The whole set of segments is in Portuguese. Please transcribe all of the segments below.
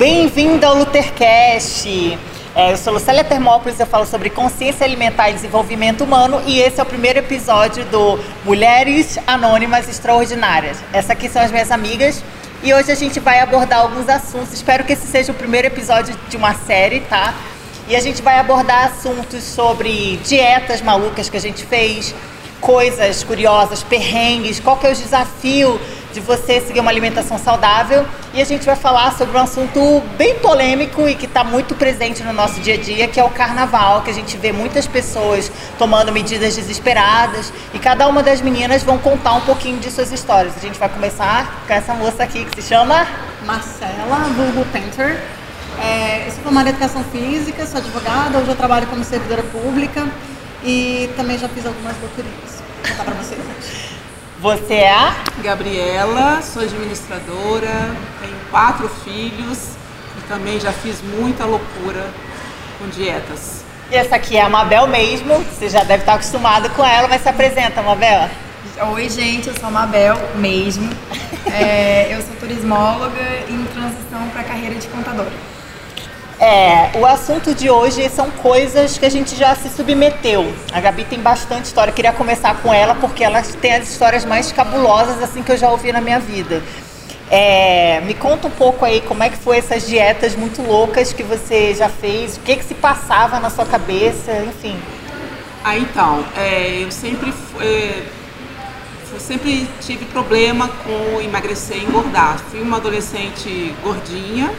Bem-vindo ao Luthercast! É, eu sou Lucélia Termópolis, eu falo sobre consciência alimentar e desenvolvimento humano e esse é o primeiro episódio do Mulheres Anônimas Extraordinárias. Essas aqui são as minhas amigas e hoje a gente vai abordar alguns assuntos. Espero que esse seja o primeiro episódio de uma série, tá? E a gente vai abordar assuntos sobre dietas malucas que a gente fez, coisas curiosas, perrengues, qual que é o desafio de você seguir uma alimentação saudável. E a gente vai falar sobre um assunto bem polêmico e que está muito presente no nosso dia a dia, que é o carnaval, que a gente vê muitas pessoas tomando medidas desesperadas. E cada uma das meninas vão contar um pouquinho de suas histórias. A gente vai começar com essa moça aqui que se chama Marcela, vulgo Painter. É, eu sou formada em educação física, sou advogada, hoje eu trabalho como servidora pública e também já fiz algumas loucurias. Vou contar pra vocês. Você é a Gabriela, sou administradora, tenho quatro filhos e também já fiz muita loucura com dietas. E essa aqui é a Mabel mesmo, você já deve estar acostumado com ela, mas se apresenta, Mabel. Oi, gente, eu sou a Mabel mesmo. É, eu sou turismóloga em transição para a carreira de contadora. É, o assunto de hoje são coisas que a gente já se submeteu. A Gabi tem bastante história. Queria começar com ela porque ela tem as histórias mais cabulosas assim que eu já ouvi na minha vida. É, me conta um pouco aí como é que foi essas dietas muito loucas que você já fez, o que que se passava na sua cabeça, enfim. Ah, então, é, eu sempre, é, eu sempre tive problema com emagrecer e engordar. Fui uma adolescente gordinha,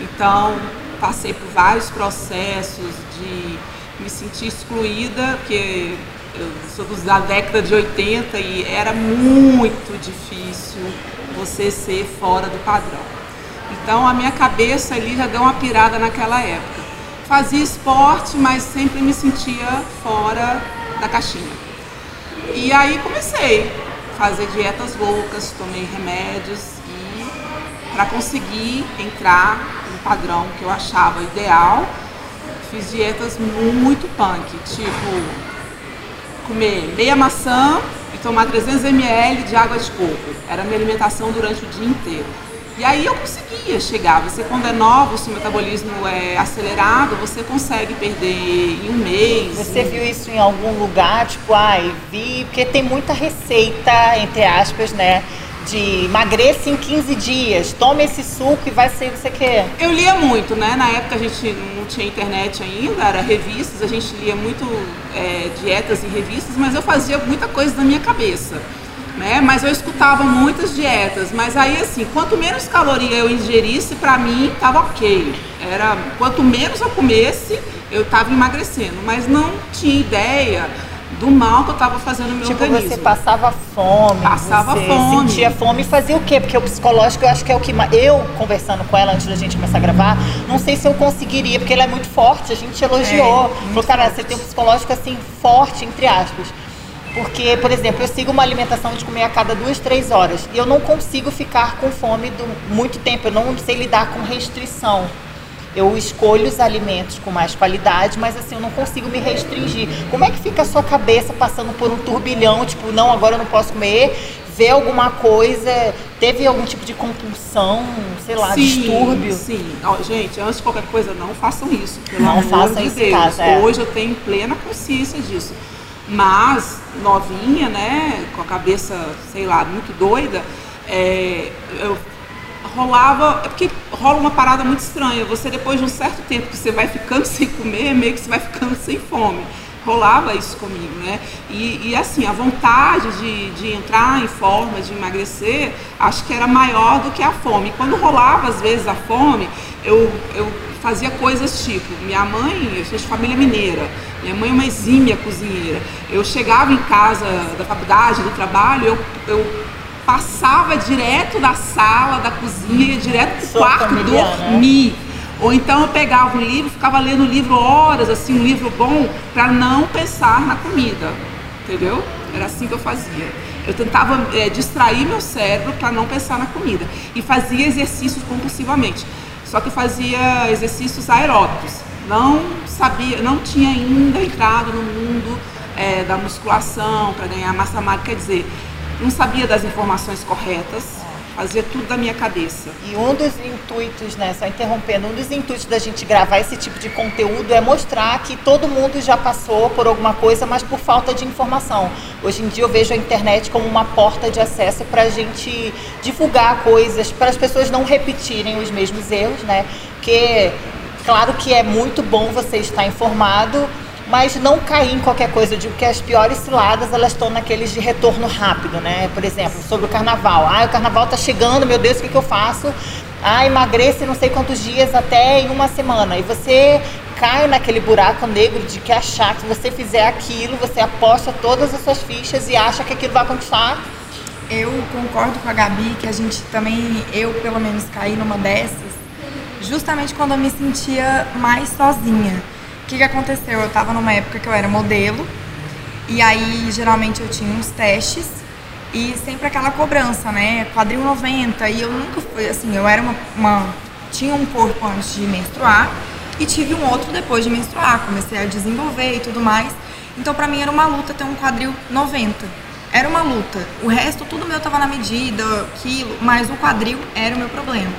então passei por vários processos de me sentir excluída, porque eu sou da década de 80 e era muito difícil você ser fora do padrão. Então a minha cabeça ali já deu uma pirada naquela época. Fazia esporte, mas sempre me sentia fora da caixinha. E aí comecei a fazer dietas loucas, tomei remédios para conseguir entrar padrão que eu achava ideal. Fiz dietas muito punk, tipo comer meia maçã e tomar 300 ml de água de coco. Era a minha alimentação durante o dia inteiro. E aí eu conseguia chegar. Você quando é nova, o seu metabolismo é acelerado, você consegue perder em um mês. Você viu isso em algum lugar? Tipo, ai, vi, porque tem muita receita, entre aspas, né? De emagreça em 15 dias, tome esse suco e vai ser você quer. Eu lia muito, né? Na época a gente não tinha internet ainda, era revistas, a gente lia muito é, dietas e revistas, mas eu fazia muita coisa na minha cabeça. Né? Mas eu escutava muitas dietas, mas aí assim, quanto menos caloria eu ingerisse, para mim tava ok. Era quanto menos eu comesse, eu tava emagrecendo, mas não tinha ideia do mal que eu estava fazendo no meu tipo, organismo. você passava fome. Passava você fome. sentia fome e fazia o quê? Porque o psicológico eu acho que é o que eu conversando com ela antes da gente começar a gravar, não sei se eu conseguiria, porque ele é muito forte, a gente elogiou. É, Falou, cara, você tem um psicológico assim forte entre aspas. Porque, por exemplo, eu sigo uma alimentação de comer a cada duas, três horas. E eu não consigo ficar com fome do, muito tempo. Eu não sei lidar com restrição eu escolho os alimentos com mais qualidade, mas assim, eu não consigo me restringir. Como é que fica a sua cabeça passando por um turbilhão, tipo, não, agora eu não posso comer, ver alguma coisa, teve algum tipo de compulsão, sei lá, sim, distúrbio? Sim, gente, antes de qualquer coisa, não façam isso, pelo não amor façam de isso Deus. Caso, é. Hoje eu tenho plena consciência disso. Mas, novinha, né, com a cabeça, sei lá, muito doida, é, eu rolava. É porque rola uma parada muito estranha. Você, depois de um certo tempo que você vai ficando sem comer, meio que você vai ficando sem fome. Rolava isso comigo, né? E, e assim, a vontade de, de entrar em forma, de emagrecer, acho que era maior do que a fome. Quando rolava, às vezes, a fome, eu, eu fazia coisas tipo, minha mãe, eu sou de família mineira, minha mãe é uma exímia cozinheira. Eu chegava em casa da faculdade, do trabalho, eu, eu passava direto da sala, da cozinha, ia direto pro quarto né? dormir. Né? Ou então eu pegava um livro, ficava lendo o livro horas, assim, um livro bom, para não pensar na comida. Entendeu? Era assim que eu fazia. Eu tentava é, distrair meu cérebro para não pensar na comida. E fazia exercícios compulsivamente. Só que eu fazia exercícios aeróbicos. Não sabia, não tinha ainda entrado no mundo é, da musculação para ganhar massa magra. Quer dizer, não sabia das informações corretas. fazia tudo da minha cabeça. E um dos intuitos, né, só interrompendo, um dos intuitos da gente gravar esse tipo de conteúdo é mostrar que todo mundo já passou por alguma coisa, mas por falta de informação. Hoje em dia eu vejo a internet como uma porta de acesso para a gente divulgar coisas, para as pessoas não repetirem os mesmos erros, né? Porque, claro que é muito bom você estar informado, mas não cair em qualquer coisa. Eu digo que as piores ciladas elas estão naqueles de retorno rápido, né? Por exemplo, sobre o carnaval. Ah, o carnaval está chegando, meu Deus, o que, que eu faço? Ah, emagrece não sei quantos dias até em uma semana. E você cai naquele buraco negro de que achar que você fizer aquilo, você aposta todas as suas fichas e acha que aquilo vai continuar. Eu concordo com a Gabi que a gente também, eu pelo menos caí numa dessas, justamente quando eu me sentia mais sozinha que, que aconteceu? Eu estava numa época que eu era modelo, e aí geralmente eu tinha uns testes e sempre aquela cobrança, né? Quadril 90, e eu nunca fui assim, eu era uma, uma tinha um corpo antes de menstruar e tive um outro depois de menstruar, comecei a desenvolver e tudo mais. Então para mim era uma luta ter um quadril 90. Era uma luta. O resto tudo meu tava na medida, quilo, mas o quadril era o meu problema.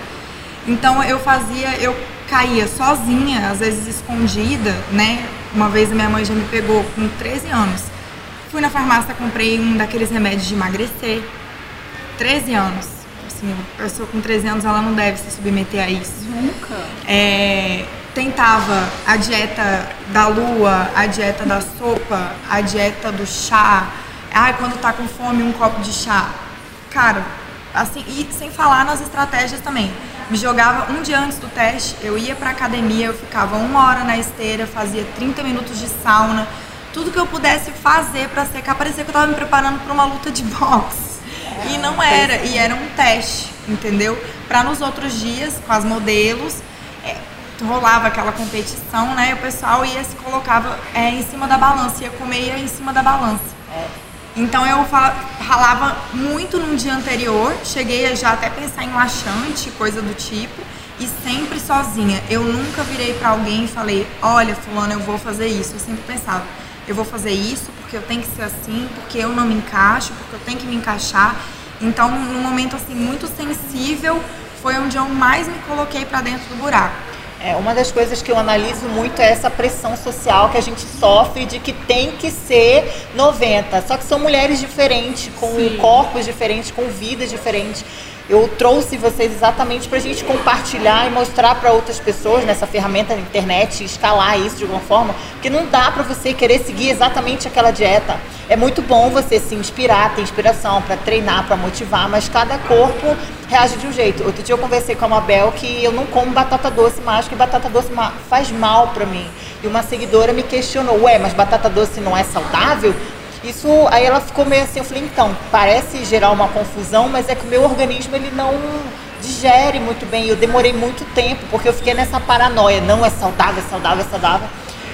Então eu fazia, eu caía sozinha, às vezes escondida, né? Uma vez a minha mãe já me pegou com 13 anos. Fui na farmácia, comprei um daqueles remédios de emagrecer. 13 anos. Assim, a pessoa com 13 anos, ela não deve se submeter a isso. Nunca. É, tentava a dieta da lua, a dieta da sopa, a dieta do chá. Ai, quando tá com fome, um copo de chá. Cara, assim, e sem falar nas estratégias também me jogava um dia antes do teste, eu ia pra academia, eu ficava uma hora na esteira, fazia 30 minutos de sauna, tudo que eu pudesse fazer para secar, parecia que eu tava me preparando para uma luta de boxe. E não era, e era um teste, entendeu? Para nos outros dias, com as modelos, é, rolava aquela competição, né? E o pessoal ia se colocava é, em cima da balança, ia comer em cima da balança. Então eu ralava muito no dia anterior, cheguei a já até pensar em laxante, coisa do tipo, e sempre sozinha. Eu nunca virei para alguém e falei: "Olha, fulano, eu vou fazer isso". Eu sempre pensava: "Eu vou fazer isso porque eu tenho que ser assim, porque eu não me encaixo, porque eu tenho que me encaixar". Então, num momento assim muito sensível, foi onde eu mais me coloquei para dentro do buraco. É, uma das coisas que eu analiso muito é essa pressão social que a gente sofre de que tem que ser 90. Só que são mulheres diferentes, com Sim. corpos diferentes, com vidas diferentes. Eu trouxe vocês exatamente para a gente compartilhar e mostrar para outras pessoas nessa ferramenta da internet, escalar isso de alguma forma, que não dá para você querer seguir exatamente aquela dieta. É muito bom você se inspirar, ter inspiração para treinar, para motivar, mas cada corpo reage de um jeito. Outro dia eu conversei com a Mabel que eu não como batata doce mais, que batata doce faz mal para mim. E uma seguidora me questionou: "Ué, mas batata doce não é saudável?" Isso, aí ela ficou meio assim, eu falei, então, parece gerar uma confusão, mas é que o meu organismo ele não digere muito bem. Eu demorei muito tempo, porque eu fiquei nessa paranoia, não é saudável, é saudável, é saudável.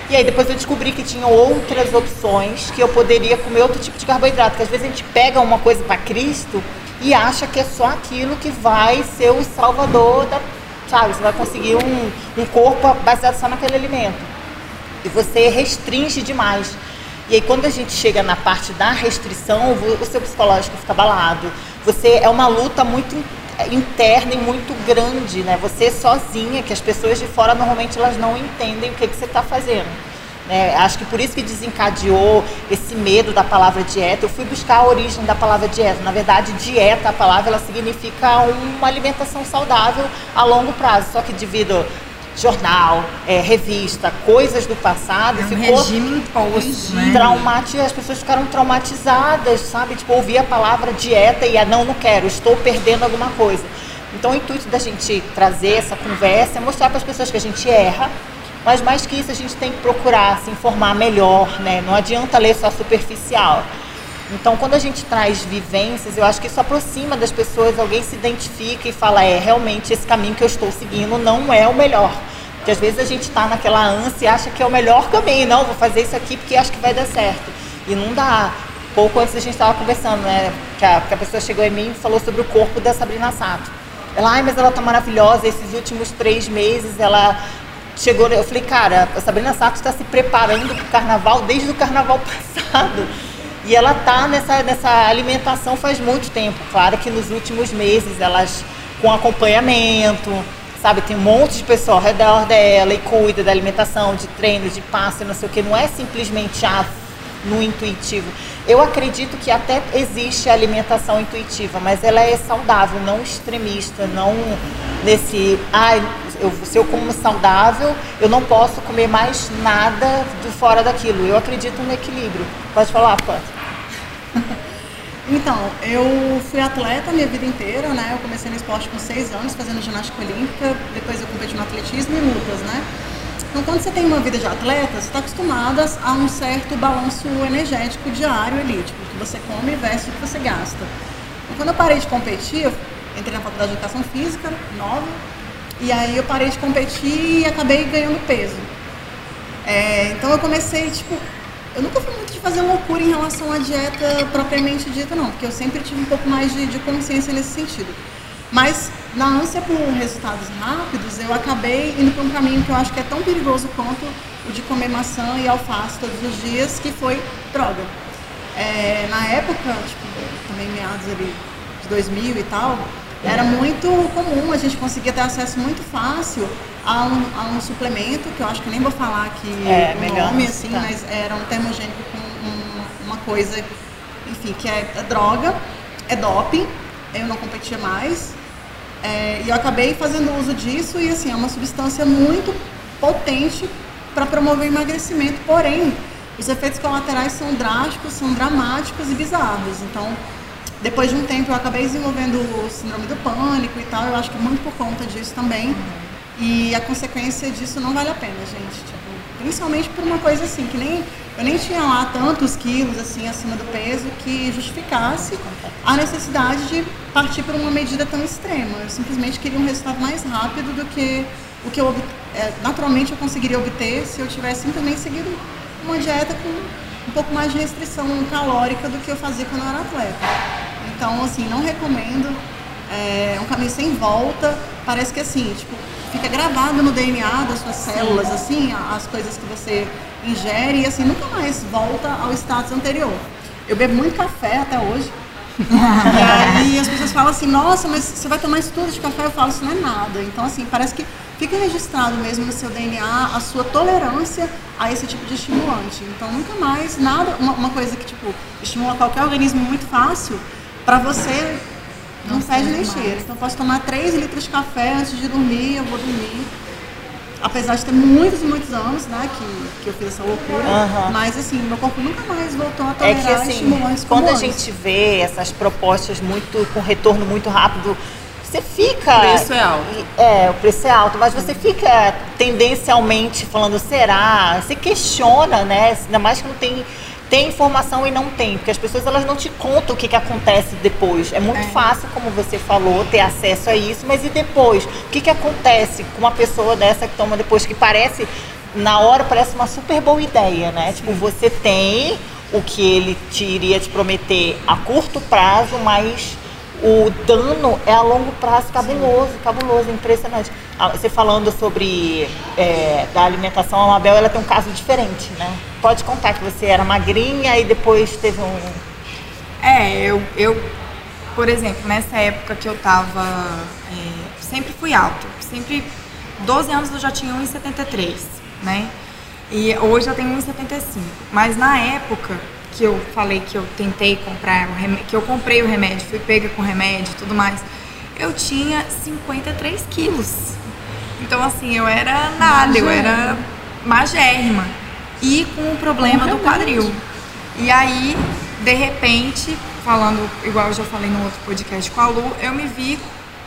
E aí depois eu descobri que tinha outras opções que eu poderia comer outro tipo de carboidrato, que às vezes a gente pega uma coisa para Cristo e acha que é só aquilo que vai ser o salvador da, sabe, você vai conseguir um, um corpo baseado só naquele alimento. E você restringe demais. E aí quando a gente chega na parte da restrição, o seu psicológico fica abalado. Você é uma luta muito interna e muito grande, né? Você sozinha, que as pessoas de fora normalmente elas não entendem o que, que você está fazendo. Né? Acho que por isso que desencadeou esse medo da palavra dieta. Eu fui buscar a origem da palavra dieta. Na verdade, dieta, a palavra, ela significa uma alimentação saudável a longo prazo. Só que devido jornal, é, revista, coisas do passado. É um ficou regime imposto, né? Traumati as pessoas ficaram traumatizadas, sabe? Tipo, ouvir a palavra dieta e a não, não quero, estou perdendo alguma coisa. Então, o intuito da gente trazer essa conversa é mostrar para as pessoas que a gente erra, mas mais que isso, a gente tem que procurar se informar melhor, né? Não adianta ler só superficial. Então, quando a gente traz vivências, eu acho que isso aproxima das pessoas, alguém se identifica e fala: é, realmente esse caminho que eu estou seguindo não é o melhor. Porque às vezes a gente está naquela ânsia e acha que é o melhor caminho, não, vou fazer isso aqui porque acho que vai dar certo. E não dá. Pouco antes a gente estava conversando, né? Que a, que a pessoa chegou em mim e falou sobre o corpo da Sabrina Sato. Ela, ai, mas ela tá maravilhosa, esses últimos três meses ela chegou. Eu falei, cara, a Sabrina Sato está se preparando para o carnaval desde o carnaval passado. E ela tá nessa, nessa alimentação faz muito tempo. Claro que nos últimos meses elas com acompanhamento, sabe? Tem um monte de pessoa ao redor dela e cuida da alimentação, de treino, de passe, não sei o que. Não é simplesmente ah, no intuitivo. Eu acredito que até existe a alimentação intuitiva, mas ela é saudável, não extremista, não nesse. Ah, eu, se eu como saudável, eu não posso comer mais nada de fora daquilo. Eu acredito no equilíbrio. Pode falar, Pat? Então, eu fui atleta minha vida inteira, né? Eu comecei no esporte com seis anos, fazendo ginástica olímpica, depois eu competi no atletismo e lutas, né? Então, quando você tem uma vida de atleta, você está acostumada a um certo balanço energético diário ali, tipo, que você come versus o que você gasta. E quando eu parei de competir, eu entrei na faculdade de educação física, nova, e aí eu parei de competir e acabei ganhando peso. É, então eu comecei, tipo, eu nunca fui muito de fazer loucura em relação à dieta propriamente dita, não, porque eu sempre tive um pouco mais de, de consciência nesse sentido. Mas na ânsia por resultados rápidos, eu acabei indo para um caminho que eu acho que é tão perigoso quanto o de comer maçã e alface todos os dias, que foi droga. É, na época, tipo, também meados ali de 2000 e tal, era muito comum, a gente conseguia ter acesso muito fácil a um, a um suplemento, que eu acho que nem vou falar aqui É, o melhor nome, assim, citar. mas era um termogênico com um- uma coisa, enfim, que é, é droga, é doping, eu não competia mais, é, e eu acabei fazendo uso disso e assim, é uma substância muito potente para promover emagrecimento, porém, os efeitos colaterais são drásticos, são dramáticos e bizarros. Então, depois de um tempo eu acabei desenvolvendo o síndrome do pânico e tal, eu acho que muito por conta disso também. E a consequência disso não vale a pena, gente. Tipo, principalmente por uma coisa assim, que nem eu nem tinha lá tantos quilos assim acima do peso que justificasse a necessidade de partir por uma medida tão extrema. Eu simplesmente queria um resultado mais rápido do que o que eu é, naturalmente eu conseguiria obter se eu tivesse simplesmente seguido uma dieta com um pouco mais de restrição calórica do que eu fazia quando eu era atleta. Então, assim, não recomendo. É um caminho sem volta. Parece que assim, tipo, fica gravado no DNA das suas células, assim, as coisas que você ingere e assim, nunca mais volta ao status anterior. Eu bebo muito café até hoje. e aí as pessoas falam assim, nossa, mas você vai tomar isso tudo de café? Eu falo, isso não é nada. Então, assim, parece que fica registrado mesmo no seu DNA a sua tolerância a esse tipo de estimulante. Então, nunca mais, nada, uma, uma coisa que, tipo, estimula qualquer organismo muito fácil, pra você não, fede nem cheira. Então, eu posso tomar 3 litros de café antes de dormir, eu vou dormir. Apesar de ter muitos e muitos anos, né, que, que eu fiz essa loucura. Aham. Mas, assim, meu corpo nunca mais voltou a É tolerar que assim, estimulantes como quando a antes. gente vê essas propostas muito com retorno muito rápido, você fica. O preço é alto. É, o preço é alto, mas você fica tendencialmente falando, será? Você questiona, né? Ainda mais que não tem. Tem informação e não tem, porque as pessoas elas não te contam o que, que acontece depois. É muito fácil, como você falou, ter acesso a isso, mas e depois? O que, que acontece com uma pessoa dessa que toma depois, que parece, na hora, parece uma super boa ideia, né? Tipo, você tem o que ele te iria te prometer a curto prazo, mas o dano é a longo prazo cabuloso, cabuloso, impressionante. Ah, Você falando sobre é, da alimentação, a Mabel ela tem um caso diferente, né? Pode contar que você era magrinha e depois teve um. É, eu, eu, por exemplo, nessa época que eu tava. é, sempre fui alto. Sempre. 12 anos eu já tinha 1,73, né? E hoje eu tenho 1,75. Mas na época que eu falei que eu tentei comprar, o que eu comprei o remédio, fui pega com remédio e tudo mais, eu tinha 53 quilos. Então, assim, eu era nada, eu era magérrima. E com o problema do quadril. E aí, de repente, falando, igual eu já falei no outro podcast com a Lu, eu me vi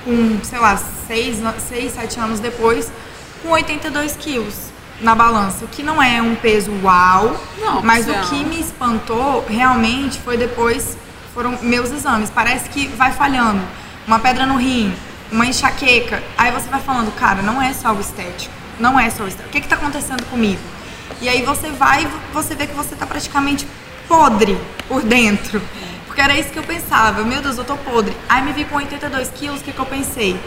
com, sei lá, 6, seis 7 anos depois, com 82 quilos na balança. O que não é um peso uau, Não, mas o que me espantou realmente foi depois, foram meus exames. Parece que vai falhando. Uma pedra no rim, uma enxaqueca. Aí você vai falando, cara, não é só o estético. Não é só o estético. O que que tá acontecendo comigo? E aí você vai e você vê que você tá praticamente podre por dentro. Porque era isso que eu pensava. Meu Deus, eu tô podre. Aí me vi com 82 quilos, o que, que eu pensei?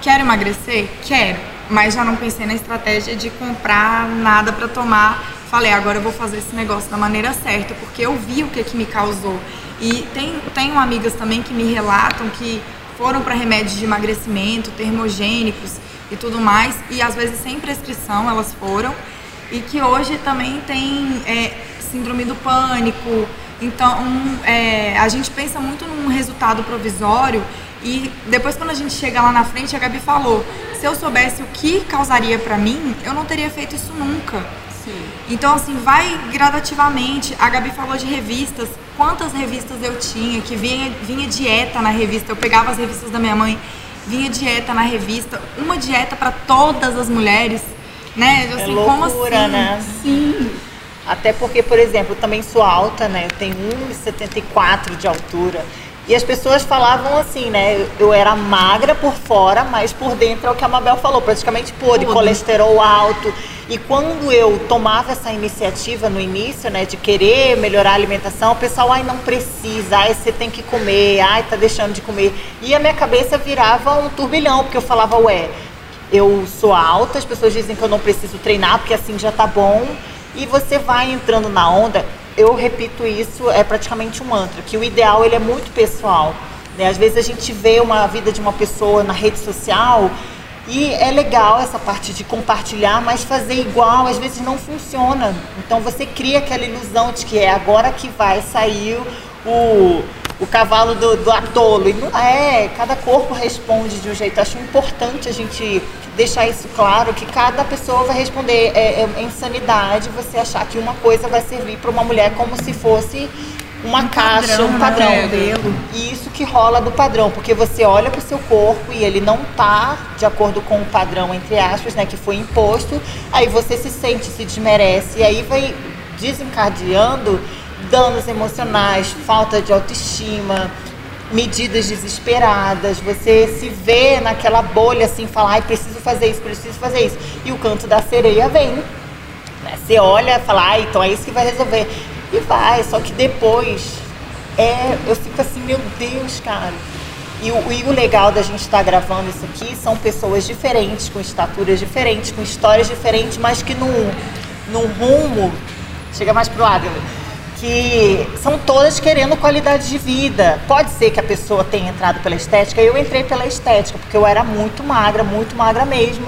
Quero emagrecer? Quero. Mas já não pensei na estratégia de comprar nada pra tomar falei, agora eu vou fazer esse negócio da maneira certa, porque eu vi o que que me causou. E tem, tenho amigas também que me relatam que foram para remédios de emagrecimento, termogênicos e tudo mais, e às vezes sem prescrição elas foram, e que hoje também tem é, síndrome do pânico. Então, é, a gente pensa muito num resultado provisório e depois quando a gente chega lá na frente, a Gabi falou, se eu soubesse o que causaria para mim, eu não teria feito isso nunca. Sim. Então, assim, vai gradativamente. A Gabi falou de revistas. Quantas revistas eu tinha, que vinha, vinha dieta na revista. Eu pegava as revistas da minha mãe, vinha dieta na revista. Uma dieta para todas as mulheres, né? É Assim, loucura, como assim? né? Sim. Até porque, por exemplo, eu também sou alta, né? Eu tenho 1,74 de altura. E as pessoas falavam assim, né? Eu era magra por fora, mas por dentro é o que a Mabel falou, praticamente podre, colesterol alto. E quando eu tomava essa iniciativa no início, né, de querer melhorar a alimentação, o pessoal, ai, não precisa, ai, você tem que comer, ai, tá deixando de comer. E a minha cabeça virava um turbilhão, porque eu falava, ué, eu sou alta, as pessoas dizem que eu não preciso treinar, porque assim já tá bom. E você vai entrando na onda. Eu repito isso, é praticamente um mantra, que o ideal ele é muito pessoal. Né? Às vezes a gente vê uma vida de uma pessoa na rede social e é legal essa parte de compartilhar, mas fazer igual às vezes não funciona. Então você cria aquela ilusão de que é agora que vai sair o, o cavalo do, do atolo. E não é, cada corpo responde de um jeito. Acho importante a gente deixar isso claro, que cada pessoa vai responder. É, é insanidade você achar que uma coisa vai servir para uma mulher como se fosse uma caixa, padrão, um né? padrão. Modelo. E isso que rola do padrão, porque você olha para o seu corpo e ele não tá de acordo com o padrão, entre aspas, né, que foi imposto, aí você se sente, se desmerece, e aí vai desencadeando danos emocionais, falta de autoestima, medidas desesperadas, você se vê naquela bolha assim, falar, ai, preciso fazer isso, preciso fazer isso. E o canto da sereia vem. né? Você olha e fala, ah, então é isso que vai resolver. E vai, só que depois é, eu fico assim, meu Deus, cara. E o, e o legal da gente estar gravando isso aqui são pessoas diferentes, com estaturas diferentes, com histórias diferentes, mas que num, num rumo, chega mais pro lado, que são todas querendo qualidade de vida. Pode ser que a pessoa tenha entrado pela estética, eu entrei pela estética, porque eu era muito magra, muito magra mesmo.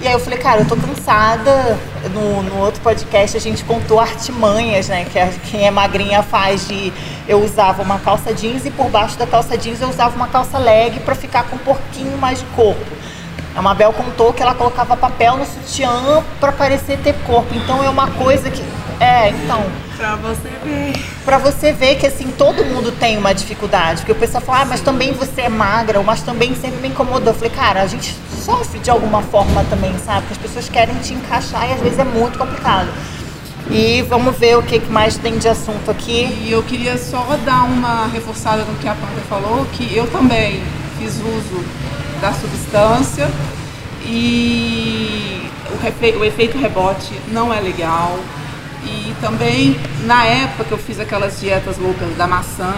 E aí eu falei, cara, eu tô cansada. No, no outro podcast a gente contou artimanhas, né? Que a- quem é magrinha faz de. Eu usava uma calça jeans e por baixo da calça jeans eu usava uma calça leg pra ficar com um pouquinho mais de corpo. A Mabel contou que ela colocava papel no sutiã pra parecer ter corpo. Então é uma coisa que. É, então. Pra você ver. Pra você ver que assim, todo mundo tem uma dificuldade. Porque o pessoal fala, ah, mas também você é magra, mas também sempre me incomodou. Eu falei, cara, a gente sofre de alguma forma também, sabe? Porque as pessoas querem te encaixar e às vezes é muito complicado. E vamos ver o que mais tem de assunto aqui. E eu queria só dar uma reforçada no que a Panta falou, que eu também fiz uso da substância e o, o efeito rebote não é legal. E também, na época que eu fiz aquelas dietas loucas da maçã,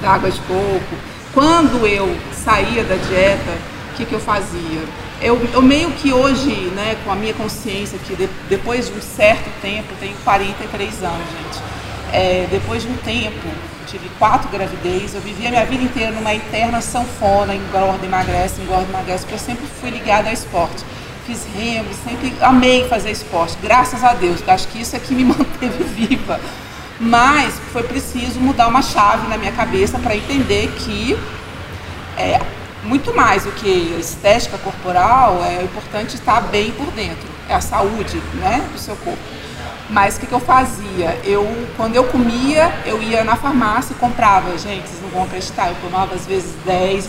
da água de coco, quando eu saía da dieta, o que, que eu fazia? Eu, eu meio que hoje, né, com a minha consciência, que de- depois de um certo tempo, tenho 43 anos, gente, é, depois de um tempo, tive quatro gravidez, eu vivi a minha vida inteira numa eterna sanfona, engorda, emagrece, engorda, emagrece, porque eu sempre fui ligada ao esporte. Fiz remo, sempre amei fazer esporte, graças a Deus, porque acho que isso é que me manteve viva. Mas foi preciso mudar uma chave na minha cabeça para entender que é, muito mais do que a estética corporal, é importante estar bem por dentro. É a saúde né, do seu corpo. Mas o que, que eu fazia? Eu, quando eu comia, eu ia na farmácia e comprava. Gente, vocês não vão acreditar, eu tomava às vezes 10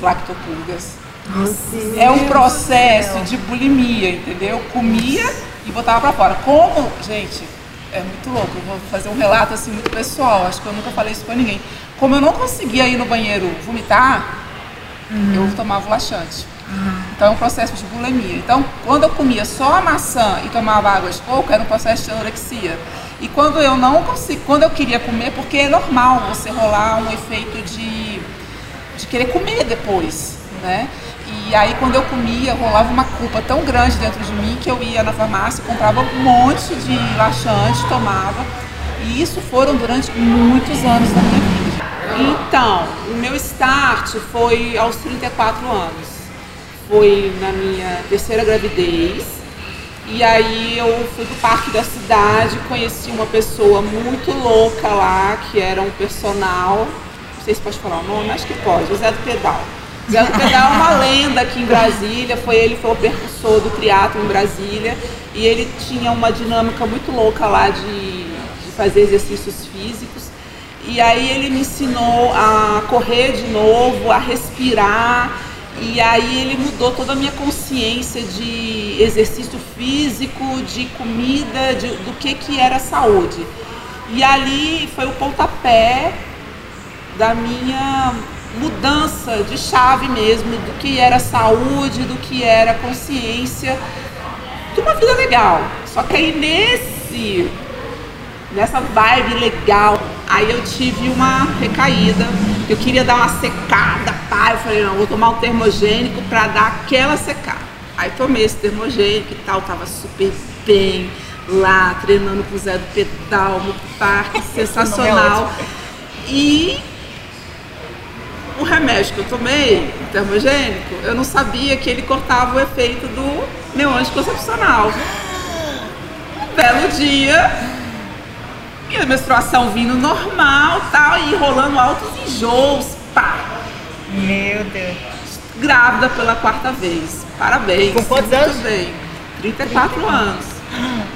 lactopurgas. É um processo de bulimia, entendeu? Comia e botava pra fora. Como, gente, é muito louco. Eu vou fazer um relato assim muito pessoal. Acho que eu nunca falei isso pra ninguém. Como eu não conseguia ir no banheiro vomitar, eu tomava o laxante. Então é um processo de bulimia. Então, quando eu comia só a maçã e tomava água de coco, era um processo de anorexia. E quando eu não consigo, quando eu queria comer, porque é normal você rolar um efeito de, de querer comer depois, né? E aí quando eu comia, rolava uma culpa tão grande dentro de mim que eu ia na farmácia, comprava um monte de laxante, tomava. E isso foram durante muitos anos da minha vida. Então, o meu start foi aos 34 anos. Foi na minha terceira gravidez. E aí eu fui pro parque da cidade, conheci uma pessoa muito louca lá, que era um personal. Não sei se pode falar o nome, acho que pode, o Zé do Pedal. Zé Pedal é uma lenda aqui em Brasília, foi ele foi o percussor do triatlo em Brasília e ele tinha uma dinâmica muito louca lá de, de fazer exercícios físicos. E aí ele me ensinou a correr de novo, a respirar, e aí ele mudou toda a minha consciência de exercício físico, de comida, de, do que, que era saúde. E ali foi o pontapé da minha mudança de chave mesmo, do que era saúde, do que era consciência, de uma vida legal. Só que aí nesse, nessa vibe legal, aí eu tive uma recaída. Eu queria dar uma secada, pá. Eu falei, não, vou tomar um termogênico para dar aquela secada. Aí tomei esse termogênico e tal, tava super bem lá, treinando com o Zé do Pedal no parque, sensacional. E o remédio que eu tomei, o termogênico, eu não sabia que ele cortava o efeito do meu anticoncepcional. Um belo dia, minha menstruação vindo normal tal, e rolando altos enjoos, pá. Meu Deus. Grávida pela quarta vez. Parabéns. Com quantos Muito anos? bem. 34 anos.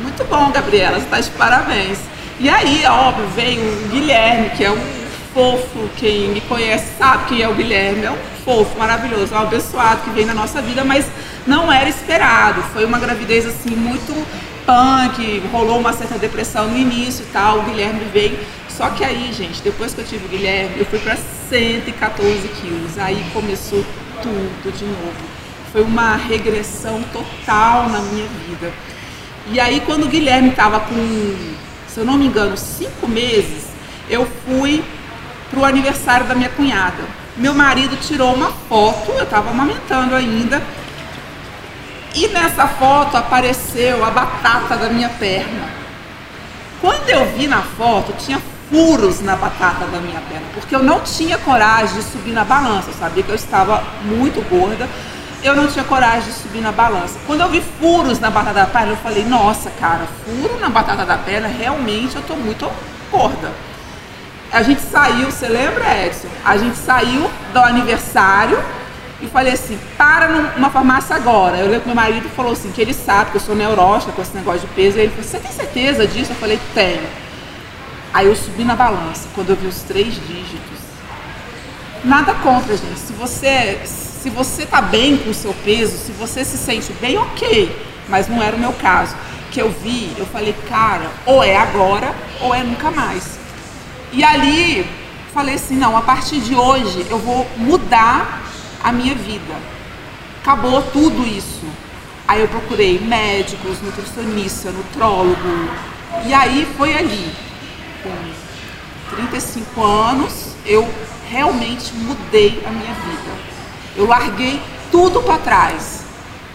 Muito bom, Gabriela. Você está de parabéns. E aí, óbvio, veio o Guilherme, que é um fofo. Quem me conhece sabe quem é o Guilherme. É um fofo, maravilhoso, um abençoado que vem na nossa vida, mas não era esperado. Foi uma gravidez assim muito punk, rolou uma certa depressão no início e tal. O Guilherme veio. Só que aí, gente, depois que eu tive o Guilherme, eu fui para 114 quilos. Aí começou tudo de novo. Foi uma regressão total na minha vida. E aí, quando o Guilherme estava com, se eu não me engano, cinco meses, eu fui pro aniversário da minha cunhada. Meu marido tirou uma foto, eu estava amamentando ainda, e nessa foto apareceu a batata da minha perna. Quando eu vi na foto, tinha furos na batata da minha perna, porque eu não tinha coragem de subir na balança. Eu sabia que eu estava muito gorda, eu não tinha coragem de subir na balança. Quando eu vi furos na batata da perna, eu falei: Nossa, cara, furo na batata da perna, realmente eu estou muito gorda. A gente saiu, você lembra, Edson? A gente saiu do aniversário e falei assim, para numa farmácia agora. Eu lembro que meu marido falou assim, que ele sabe que eu sou neurótica com esse negócio de peso. E ele falou, você tem certeza disso? Eu falei, tenho. Aí eu subi na balança, quando eu vi os três dígitos. Nada contra, gente. Se você, se você tá bem com o seu peso, se você se sente bem, ok. Mas não era o meu caso. Que eu vi, eu falei, cara, ou é agora ou é nunca mais. E ali falei assim, não, a partir de hoje eu vou mudar a minha vida. Acabou tudo isso. Aí eu procurei médicos, nutricionista, nutrólogo. E aí foi ali, com 35 anos, eu realmente mudei a minha vida. Eu larguei tudo para trás.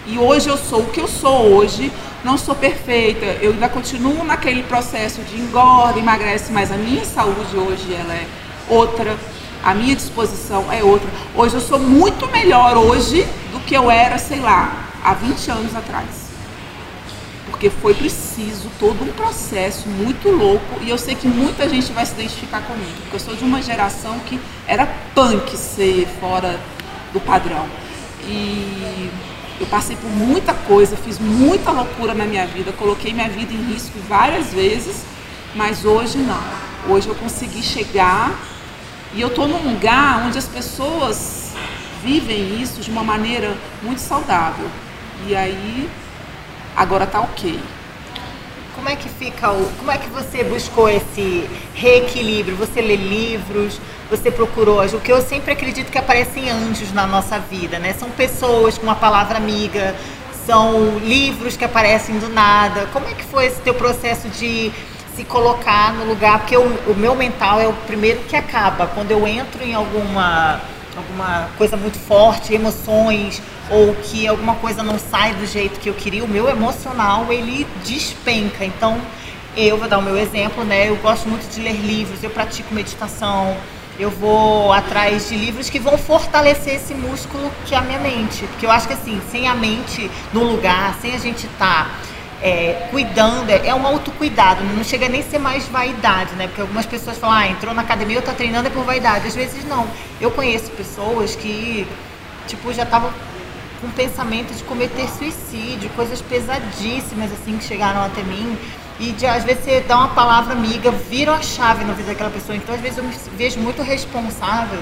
E hoje eu sou o que eu sou hoje. Não sou perfeita, eu ainda continuo naquele processo de engorda, emagrece, mas a minha saúde hoje ela é outra, a minha disposição é outra. Hoje eu sou muito melhor hoje do que eu era, sei lá, há 20 anos atrás. Porque foi preciso todo um processo muito louco e eu sei que muita gente vai se identificar comigo, porque eu sou de uma geração que era punk ser fora do padrão. E eu passei por muita coisa, fiz muita loucura na minha vida, coloquei minha vida em risco várias vezes, mas hoje não. Hoje eu consegui chegar e eu estou num lugar onde as pessoas vivem isso de uma maneira muito saudável. E aí, agora tá ok. Como é que fica o. Como é que você buscou esse reequilíbrio? Você lê livros, você procurou. O que eu sempre acredito que aparecem anjos na nossa vida, né? São pessoas com uma palavra amiga, são livros que aparecem do nada. Como é que foi esse teu processo de se colocar no lugar? Porque o, o meu mental é o primeiro que acaba. Quando eu entro em alguma alguma coisa muito forte, emoções, ou que alguma coisa não sai do jeito que eu queria, o meu emocional ele despenca. Então, eu vou dar o meu exemplo, né? Eu gosto muito de ler livros, eu pratico meditação, eu vou atrás de livros que vão fortalecer esse músculo que é a minha mente. Porque eu acho que assim, sem a mente no lugar, sem a gente estar tá, é, cuidando, é, é um autocuidado, não chega nem a ser mais vaidade, né? Porque algumas pessoas falam, ah, entrou na academia, eu tá treinando é por vaidade. Às vezes não. Eu conheço pessoas que, tipo, já estavam com pensamento de cometer suicídio, coisas pesadíssimas, assim, que chegaram até mim. E de, às vezes você dá uma palavra amiga, vira a chave na vida daquela pessoa. Então, às vezes eu me vejo muito responsável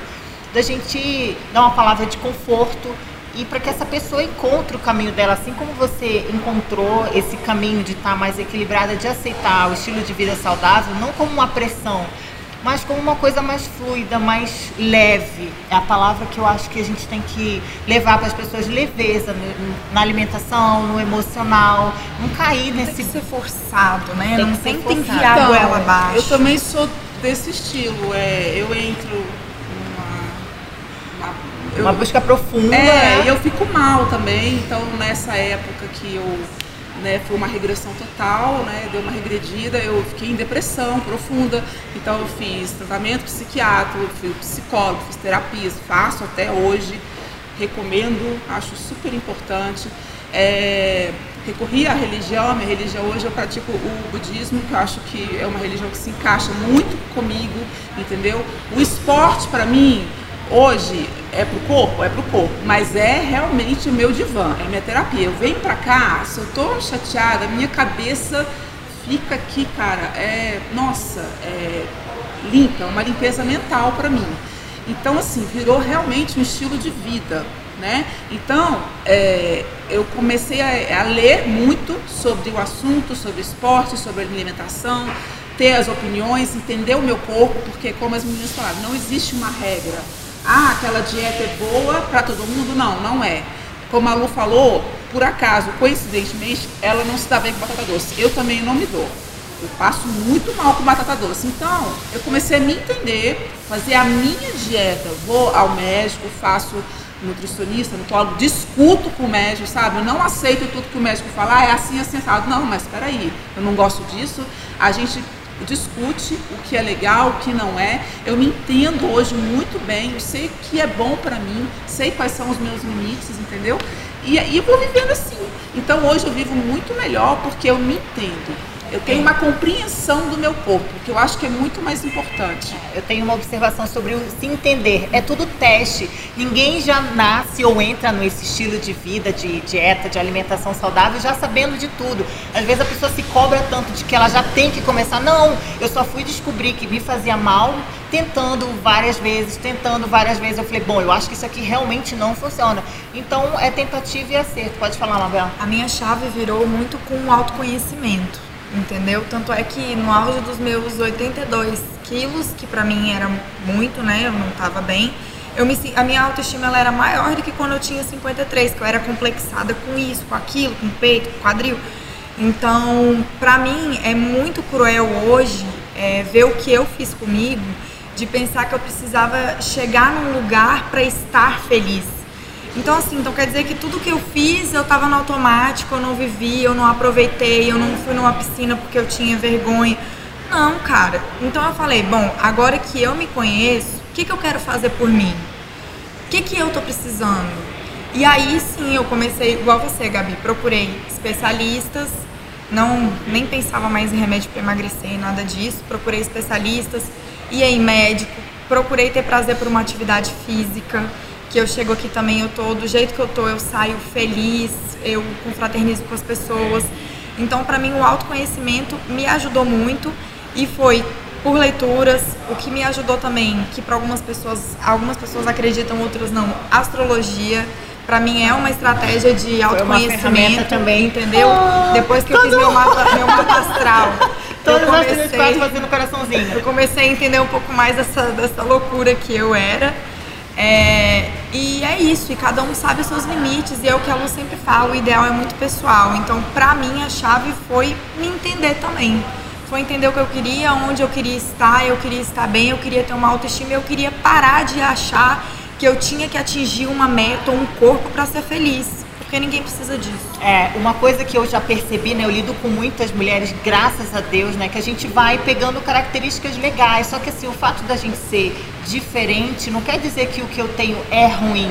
da gente dar uma palavra de conforto e para que essa pessoa encontre o caminho dela, assim como você encontrou esse caminho de estar tá mais equilibrada, de aceitar o estilo de vida saudável, não como uma pressão, mas como uma coisa mais fluida, mais leve. É a palavra que eu acho que a gente tem que levar para as pessoas leveza na alimentação, no emocional, não cair nesse tem que ser forçado, né? Tem não tem que enfiar Então, goela abaixo. Eu também sou desse estilo. É, eu entro numa. eu- uma busca profunda. É, né? e eu fico mal também. Então, nessa época que eu. Né, foi uma regressão total, né, deu uma regredida, eu fiquei em depressão profunda. Então, eu fiz tratamento psiquiátrico, fui psicólogo, fiz terapias, faço até hoje. Recomendo, acho super importante. É, recorri à religião, minha religião hoje eu pratico o budismo, que eu acho que é uma religião que se encaixa muito comigo, entendeu? O esporte, para mim, hoje é pro corpo, é pro corpo, mas é realmente o meu divã, é minha terapia. Eu venho pra cá, se eu tô chateada, minha cabeça fica aqui, cara, é, nossa, é limpa, é uma limpeza mental para mim. Então, assim, virou realmente um estilo de vida, né? Então, é, eu comecei a, a ler muito sobre o assunto, sobre esporte, sobre alimentação, ter as opiniões, entender o meu corpo, porque, como as meninas falaram, não existe uma regra. Ah, aquela dieta é boa para todo mundo? Não, não é. Como a Lu falou, por acaso, coincidentemente, ela não se dá bem com batata doce. Eu também não me dou. Eu passo muito mal com batata doce. Então, eu comecei a me entender, fazer a minha dieta. Vou ao médico, faço nutricionista, nutrólogo, discuto com o médico, sabe? Eu não aceito tudo que o médico fala, ah, é assim, assim, assado. Não, mas espera aí, eu não gosto disso. A gente discute o que é legal, o que não é. Eu me entendo hoje muito bem, eu sei o que é bom para mim, sei quais são os meus limites, entendeu? E, e eu vou vivendo assim. Então hoje eu vivo muito melhor porque eu me entendo. Eu tenho uma compreensão do meu corpo, que eu acho que é muito mais importante. Eu tenho uma observação sobre o se entender. É tudo teste. Ninguém já nasce ou entra nesse estilo de vida, de dieta, de alimentação saudável, já sabendo de tudo. Às vezes a pessoa se cobra tanto de que ela já tem que começar. Não, eu só fui descobrir que me fazia mal tentando várias vezes, tentando várias vezes. Eu falei, bom, eu acho que isso aqui realmente não funciona. Então é tentativa e acerto. Pode falar, Mabel. A minha chave virou muito com o autoconhecimento, entendeu? Tanto é que no auge dos meus 82 quilos, que pra mim era muito, né? Eu não tava bem. Eu me, a minha autoestima ela era maior do que quando eu tinha 53, que eu era complexada com isso, com aquilo, com o peito, com quadril. Então, pra mim é muito cruel hoje é, ver o que eu fiz comigo, de pensar que eu precisava chegar num lugar pra estar feliz. Então, assim, então quer dizer que tudo que eu fiz eu tava no automático, eu não vivi, eu não aproveitei, eu não fui numa piscina porque eu tinha vergonha. Não, cara. Então eu falei, bom, agora que eu me conheço, o que, que eu quero fazer por mim? O que, que eu tô precisando? E aí sim eu comecei, igual você, Gabi, procurei especialistas, não nem pensava mais em remédio para emagrecer, nada disso. Procurei especialistas, ia em médico, procurei ter prazer por uma atividade física, que eu chego aqui também, eu tô do jeito que eu tô, eu saio feliz, eu confraternizo com as pessoas. Então, para mim, o autoconhecimento me ajudou muito e foi por leituras, o que me ajudou também, que para algumas pessoas, algumas pessoas acreditam, outras não, astrologia. Para mim é uma estratégia de autoconhecimento também. entendeu? Oh, Depois que eu fiz meu mapa, meu mapa astral, Todas as três comecei, quatro fazendo coraçãozinho. eu comecei a entender um pouco mais dessa, dessa loucura que eu era. É, e é isso, e cada um sabe os seus limites, e é o que a Lu sempre fala, o ideal é muito pessoal. Então, pra mim, a chave foi me entender também. Foi entender o que eu queria, onde eu queria estar, eu queria estar bem, eu queria ter uma autoestima, eu queria parar de achar que eu tinha que atingir uma meta ou um corpo para ser feliz. Porque ninguém precisa disso. É, uma coisa que eu já percebi, né? Eu lido com muitas mulheres, graças a Deus, né? Que a gente vai pegando características legais. Só que assim, o fato da gente ser diferente não quer dizer que o que eu tenho é ruim.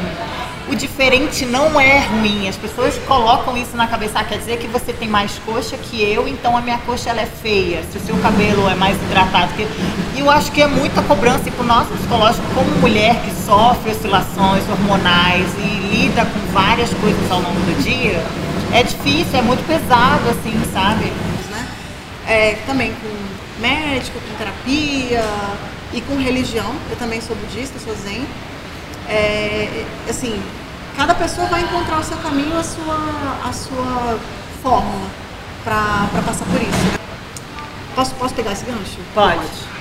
O diferente não é ruim. As pessoas colocam isso na cabeça. Ah, quer dizer que você tem mais coxa que eu, então a minha coxa ela é feia. Se o seu cabelo é mais hidratado que E eu acho que é muita cobrança e pro nosso psicológico, como mulher que sofre oscilações hormonais e lida com várias coisas ao longo do dia, é difícil, é muito pesado, assim, sabe? É, também com médico, com terapia e com religião. Eu também sou budista, sou zen. É, assim, cada pessoa vai encontrar o seu caminho, a sua, a sua fórmula para passar por isso. Posso, posso pegar esse gancho? Pode.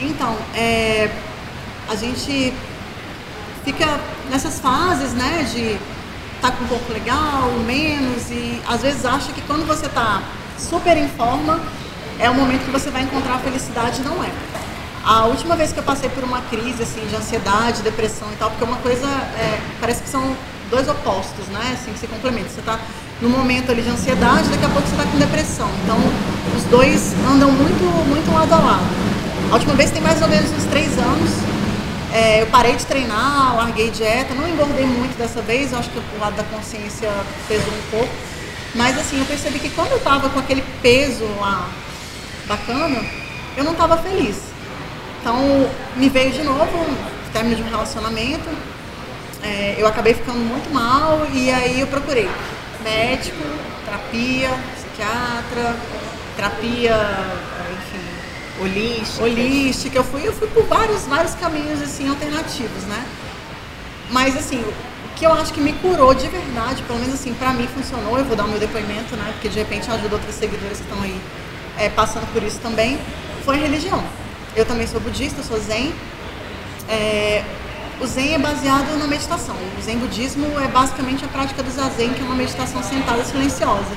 Então, é, a gente fica nessas fases, né, de estar com um corpo legal, menos, e às vezes acha que quando você está super em forma, é o momento que você vai encontrar a felicidade, não é. A última vez que eu passei por uma crise, assim, de ansiedade, depressão e tal, porque uma coisa, é, parece que são dois opostos, né, assim, que se complementam. Você está no momento ali de ansiedade, daqui a pouco você está com depressão. Então, os dois andam muito, muito lado a lado. A última vez tem mais ou menos uns três anos. É, eu parei de treinar, larguei dieta, não engordei muito dessa vez, eu acho que o lado da consciência pesou um pouco. Mas assim, eu percebi que quando eu tava com aquele peso lá bacana, eu não tava feliz. Então me veio de novo o término de um relacionamento, é, eu acabei ficando muito mal e aí eu procurei médico, terapia, psiquiatra, terapia, enfim, Holística. holística. Eu fui, eu fui por vários, vários caminhos assim alternativos, né? Mas assim, o que eu acho que me curou de verdade, pelo menos assim, pra mim funcionou, eu vou dar o meu depoimento, né? Porque de repente ajuda outras seguidoras que estão aí é, passando por isso também, foi a religião. Eu também sou budista, sou zen. É, o zen é baseado na meditação. O zen budismo é basicamente a prática do zazen, que é uma meditação sentada silenciosa.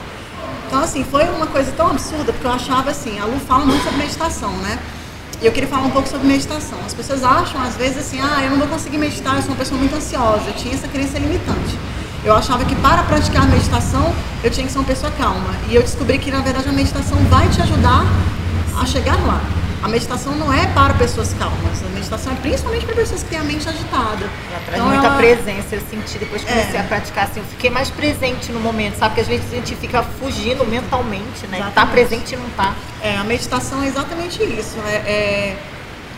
Então, assim, foi uma coisa tão absurda, porque eu achava assim, a Lu fala muito sobre meditação, né? E eu queria falar um pouco sobre meditação. As pessoas acham, às vezes, assim, ah, eu não vou conseguir meditar, eu sou uma pessoa muito ansiosa. Eu tinha essa crença limitante. Eu achava que para praticar a meditação, eu tinha que ser uma pessoa calma. E eu descobri que, na verdade, a meditação vai te ajudar a chegar lá. A meditação não é para pessoas calmas. A meditação é principalmente para pessoas que têm a mente agitada. Ela traz Então, muita ela- presença, eu senti depois que comecei É. a praticar assim, eu fiquei mais presente no momento, sabe? Porque às vezes a gente fica fugindo mentalmente, né? Tá Exatamente. presente e não tá. É, a meditação é exatamente isso. É, é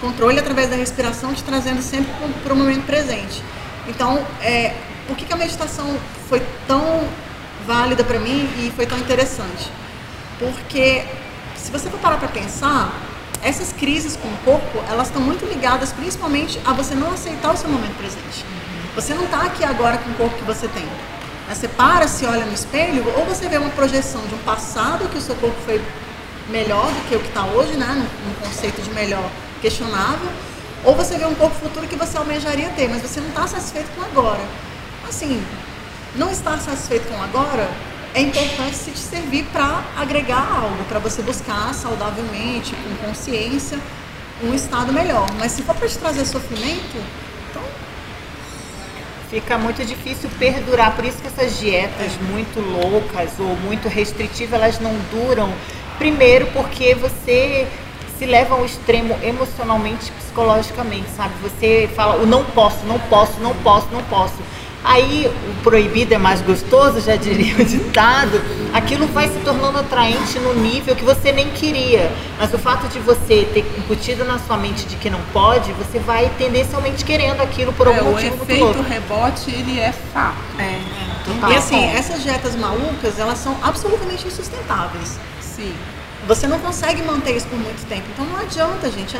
controle através da respiração, te trazendo sempre para o momento presente. Então, é, por que, que a meditação foi tão válida para mim e foi tão interessante? Porque se você for parar para pensar, essas crises com o corpo, elas estão muito ligadas principalmente a você não aceitar o seu momento presente. Você não está aqui agora com o corpo que você tem. Você para, se olha no espelho, ou você vê uma projeção de um passado que o seu corpo foi melhor do que o que está hoje, né? Num conceito de melhor questionável, ou você vê um corpo futuro que você almejaria ter, mas você não está satisfeito com agora. Assim, não estar satisfeito com agora é importante se te servir para agregar algo, para você buscar saudavelmente, com consciência, um estado melhor. Mas se for para te trazer sofrimento, então Fica muito difícil perdurar, por isso que essas dietas muito loucas ou muito restritivas, elas não duram. Primeiro porque você se leva ao extremo emocionalmente psicologicamente, sabe? Você fala, o não posso, não posso, não posso, não posso. Aí o proibido é mais gostoso, já diria o ditado, aquilo vai se tornando atraente no nível que você nem queria. Mas o fato de você ter incutido na sua mente de que não pode, você vai tendencialmente querendo aquilo por É, algum o motivo muito efeito louco. rebote, ele é fato. É. Total. E assim, essas dietas malucas, elas são absolutamente insustentáveis. Sim. Você não consegue manter isso por muito tempo. Então não adianta, gente. É,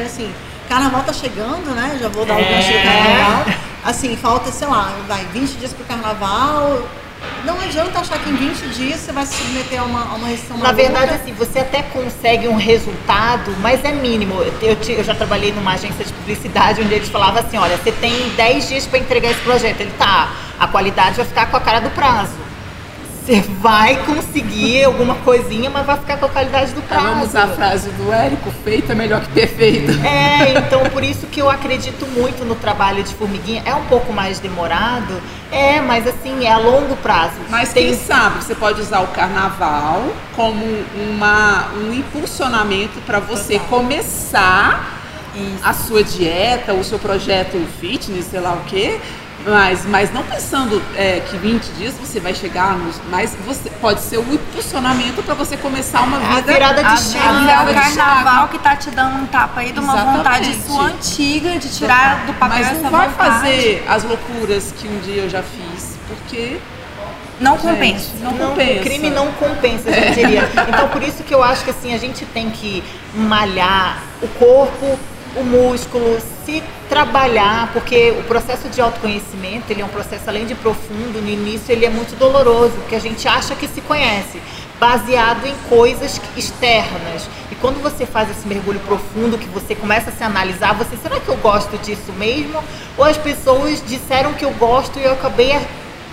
é, assim, carnaval tá chegando, né? Já vou dar o É. gancho do carnaval. Assim, falta, sei lá, vai 20 dias pro carnaval. Não adianta achar que em 20 dias você vai se submeter a uma, a uma restrição Na maluca. verdade, assim, você até consegue um resultado, mas é mínimo. Eu, eu ti- eu já trabalhei numa agência de publicidade onde eles falavam assim, olha, você tem 10 dias para entregar esse projeto. Ele tá, a qualidade vai ficar com a cara do prazo. Você vai conseguir alguma coisinha, mas vai ficar com a qualidade do prazo. Vamos usar a frase do Érico, feito é melhor que perfeito. É, então por isso que eu acredito muito no trabalho de formiguinha. É um pouco mais demorado, é, mas assim, é a longo prazo. Mas quem sabe você pode usar o carnaval como uma, um impulsionamento para você começar a sua dieta, o seu projeto fitness, sei lá o quê. Mas, mas não pensando é, que 20 dias você vai chegar nos. Mas você pode ser o impulsionamento para você começar uma A vida. virada de A chave. virada virada é o de carnaval chave. que tá te dando um tapa aí de uma Exatamente. vontade sua antiga de tirar do papel Mas essa não vai vontade. fazer as loucuras que um dia eu já fiz, porque Não gente, compensa. não, Não, compensa. o crime não compensa, a gente diria. Então, por isso que eu acho que assim, a gente tem que malhar o corpo, o músculo, se trabalhar, porque o processo de autoconhecimento, ele é um processo além de profundo, no início ele é muito doloroso, porque a gente acha que se conhece, baseado em coisas externas. E quando você faz esse mergulho profundo, que você começa a se analisar, você, será que eu gosto disso mesmo? Ou as pessoas disseram que eu gosto e eu acabei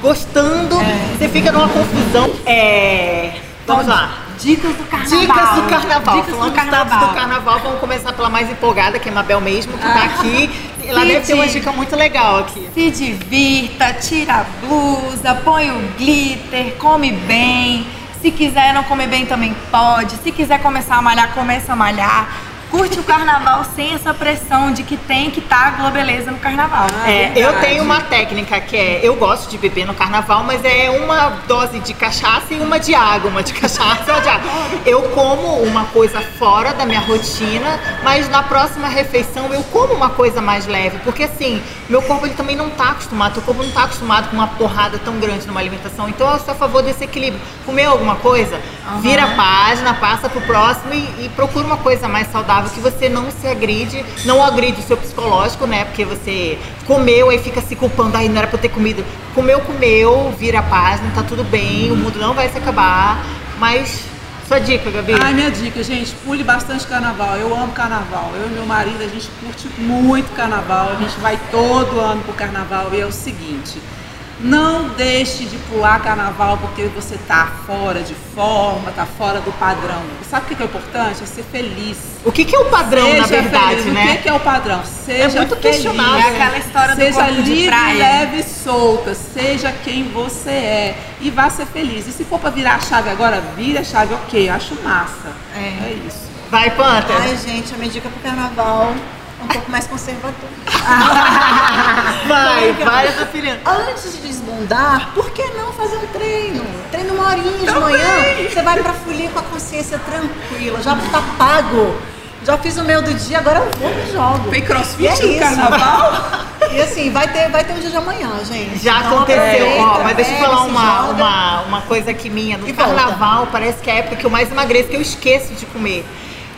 gostando, você fica numa confusão. É... Vamos lá. Dicas do carnaval. Dicas do carnaval. Dicas Falando do carnaval. do carnaval, vamos começar pela mais empolgada, que é a Mabel mesmo, que tá aqui. Ela deve ter uma dica muito legal aqui. Se divirta, tira a blusa, põe o glitter, come bem. Se quiser não comer bem também pode. Se quiser começar a malhar, começa a malhar. Curte o carnaval sem essa pressão de que tem que estar a Globeleza no carnaval. É, eu tenho uma técnica que é, eu gosto de beber no carnaval, mas é uma dose de cachaça e uma de água, uma de cachaça e uma de água. Eu como uma coisa fora da minha rotina, mas na próxima refeição eu como uma coisa mais leve, porque assim, meu corpo ele também não tá acostumado, teu corpo não tá acostumado com uma porrada tão grande numa alimentação, então eu sou a favor desse equilíbrio. Comeu alguma coisa? Vira a página, passa pro próximo e, e procura uma coisa mais saudável que você não se agride, não agride o seu psicológico, né? Porque você comeu e fica se culpando, aí não era pra eu ter comido. Comeu, comeu, vira a página, tá tudo bem, o mundo não vai se acabar. Mas sua dica, Gabi. Ai, minha dica, gente, pule bastante carnaval. Eu amo carnaval. Eu e meu marido, a gente curte muito carnaval. A gente vai todo ano pro carnaval. E é o seguinte: não deixe de pular carnaval porque você tá fora de forma, tá fora do padrão. Sabe o que que é importante? É ser feliz. O que, que é o padrão, Seja na verdade, feliz. né? O que que é o padrão? Seja muito feliz. questionável. É aquela história do Seja corpo de livre, praia. leve e solta. Seja quem você é. E vá ser feliz. E se for pra virar a chave agora, vira a chave, ok. Acho massa. É. é isso. Vai, Panther. Ai, gente, a minha dica pro carnaval é um pouco mais conservador. vai, vai essa filha. Antes de desbundar, por que não fazer um treino? Treino uma horinha de manhã, você vai pra folia com a consciência tranquila, já tá pago. Já fiz o meu do dia, agora eu vou e jogo. Tem crossfit é no isso. carnaval? E assim, vai ter, vai ter um dia de amanhã, gente. Já Então, aconteceu, ó, mas deixa eu falar uma, joga. uma, uma coisa aqui minha. No E volta. carnaval, parece que é a época que eu mais emagreço, que eu esqueço de comer.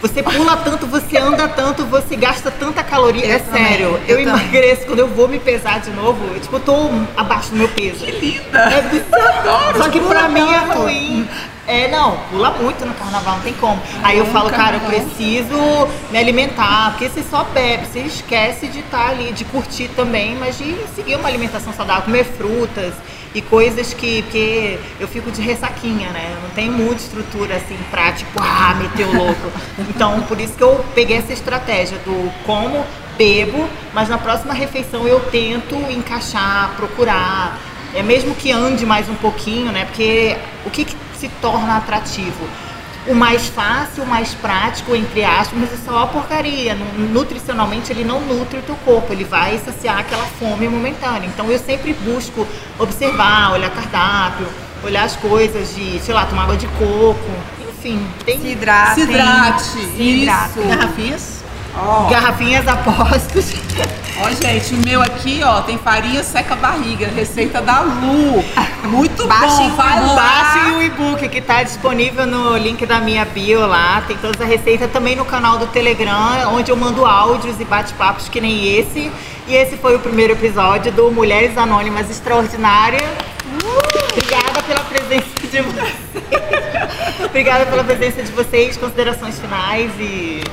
Você pula tanto, você anda tanto, você gasta tanta caloria. Eu é também, sério, eu eu, emagreço quando eu vou me pesar de novo. Eu, tipo, eu tô abaixo do meu peso. Que linda! É bizarro. Só que pra mim é ruim. É, não, pula muito no carnaval, não tem como. Aí eu falo, cara, eu preciso me alimentar, porque você só bebe, você esquece de estar ali, de curtir também, mas de seguir uma alimentação saudável, comer frutas e coisas que, porque eu fico de ressaquinha, né? Eu não tenho muita estrutura assim pra, tipo, ah, meter o louco. Então, por isso que eu peguei essa estratégia do como, bebo, mas na próxima refeição eu tento encaixar, procurar. É mesmo que ande mais um pouquinho, né? Porque o que, que se torna atrativo? O mais fácil, o mais prático, entre aspas, mas é uma porcaria. Nu- Nutricionalmente ele não nutre o teu corpo, ele vai saciar aquela fome momentânea. Então eu sempre busco observar, olhar cardápio, olhar as coisas de, sei lá, tomar água de coco, enfim, tem Se hidratem. Se hidrate. Se hidratem. Isso. Garrafinhas? Ó, garrafinhas apostos. ó, gente, o meu aqui, ó, tem farinha seca barriga, receita da Lu. Muito Baixem bom, vai lá. Baixem o e-book que está disponível no link da minha bio lá. Tem toda a receita também no canal do Telegram, onde eu mando áudios e bate-papos que nem esse. E esse foi o primeiro episódio do Mulheres Anônimas Extraordinária. Obrigada pela presença de vocês. Obrigada pela presença de vocês. Considerações finais e.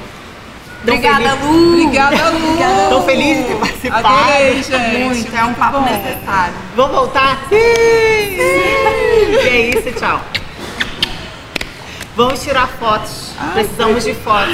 Obrigada, Lu. Obrigada, Lu. Tô feliz de ter participado. Adorei, gente. Muito, é um papo bom. necessário. Vamos voltar? Sim! E é isso, tchau. Vamos tirar fotos. Precisamos de fotos.